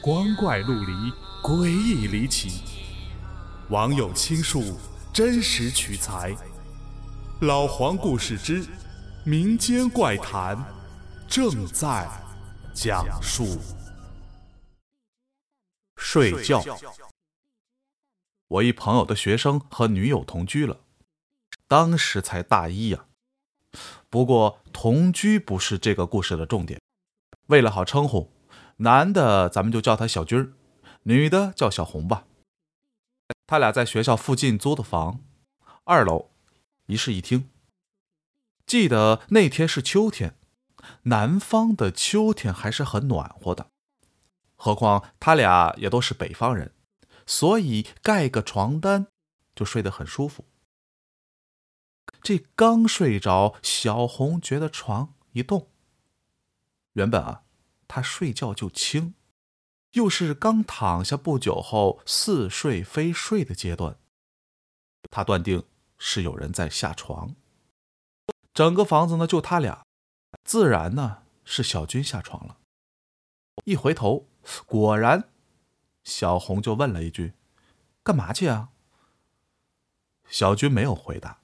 光怪陆离，诡异离奇。网友倾述，真实取材。老黄故事之民间怪谈正在讲述。睡觉。我一朋友的学生和女友同居了，当时才大一呀。不过同居不是这个故事的重点，为了好称呼。男的，咱们就叫他小军儿；女的叫小红吧。他俩在学校附近租的房，二楼，一室一厅。记得那天是秋天，南方的秋天还是很暖和的。何况他俩也都是北方人，所以盖个床单就睡得很舒服。这刚睡着，小红觉得床一动。原本啊。他睡觉就轻，又是刚躺下不久后似睡非睡的阶段，他断定是有人在下床。整个房子呢就他俩，自然呢是小军下床了。一回头，果然，小红就问了一句：“干嘛去啊？”小军没有回答，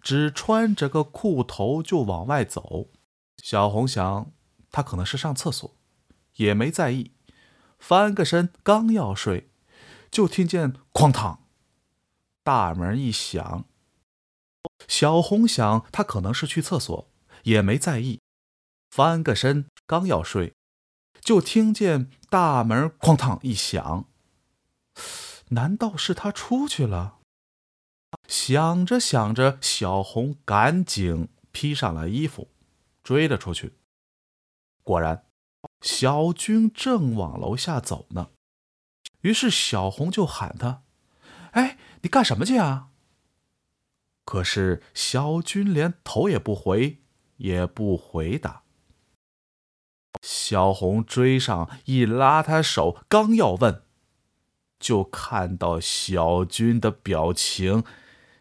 只穿着个裤头就往外走。小红想。他可能是上厕所，也没在意，翻个身刚要睡，就听见哐当，大门一响。小红想他可能是去厕所，也没在意，翻个身刚要睡，就听见大门哐当一响。难道是他出去了？想着想着，小红赶紧披上了衣服，追了出去。果然，小军正往楼下走呢。于是小红就喊他：“哎，你干什么去啊？”可是小军连头也不回，也不回答。小红追上，一拉他手，刚要问，就看到小军的表情，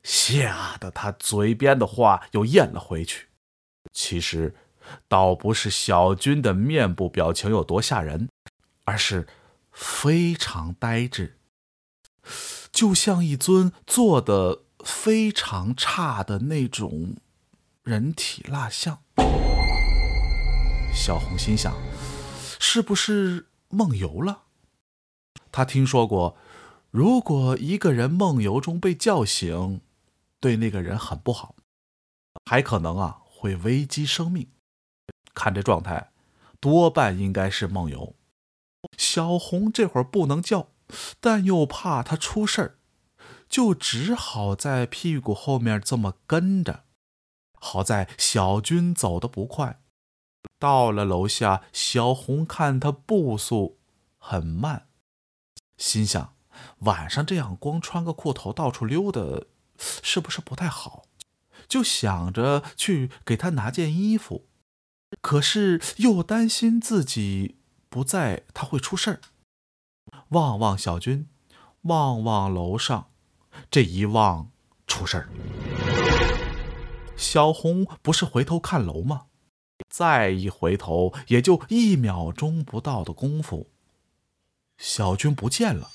吓得他嘴边的话又咽了回去。其实。倒不是小军的面部表情有多吓人，而是非常呆滞，就像一尊做的非常差的那种人体蜡像。小红心想，是不是梦游了？他听说过，如果一个人梦游中被叫醒，对那个人很不好，还可能啊会危及生命。看这状态，多半应该是梦游。小红这会儿不能叫，但又怕他出事儿，就只好在屁股后面这么跟着。好在小军走得不快，到了楼下，小红看他步速很慢，心想晚上这样光穿个裤头到处溜达，是不是不太好？就想着去给他拿件衣服。可是又担心自己不在，他会出事儿。望望小军，望望楼上，这一望出事儿。小红不是回头看楼吗？再一回头，也就一秒钟不到的功夫，小军不见了。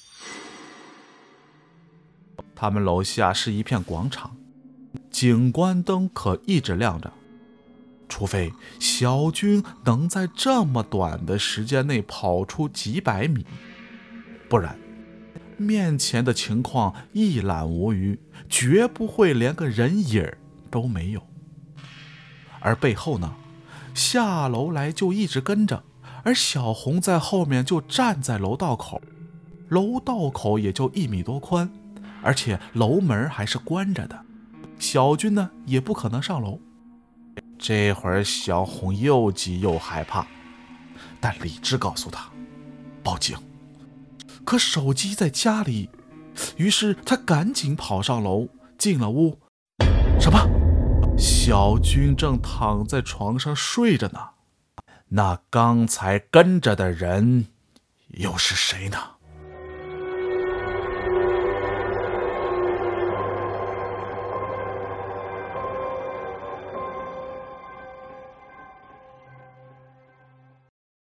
他们楼下是一片广场，景观灯可一直亮着。除非小军能在这么短的时间内跑出几百米，不然面前的情况一览无余，绝不会连个人影都没有。而背后呢，下楼来就一直跟着，而小红在后面就站在楼道口，楼道口也就一米多宽，而且楼门还是关着的，小军呢也不可能上楼。这会儿，小红又急又害怕，但理智告诉她报警。可手机在家里，于是她赶紧跑上楼，进了屋。什么？小军正躺在床上睡着呢。那刚才跟着的人又是谁呢？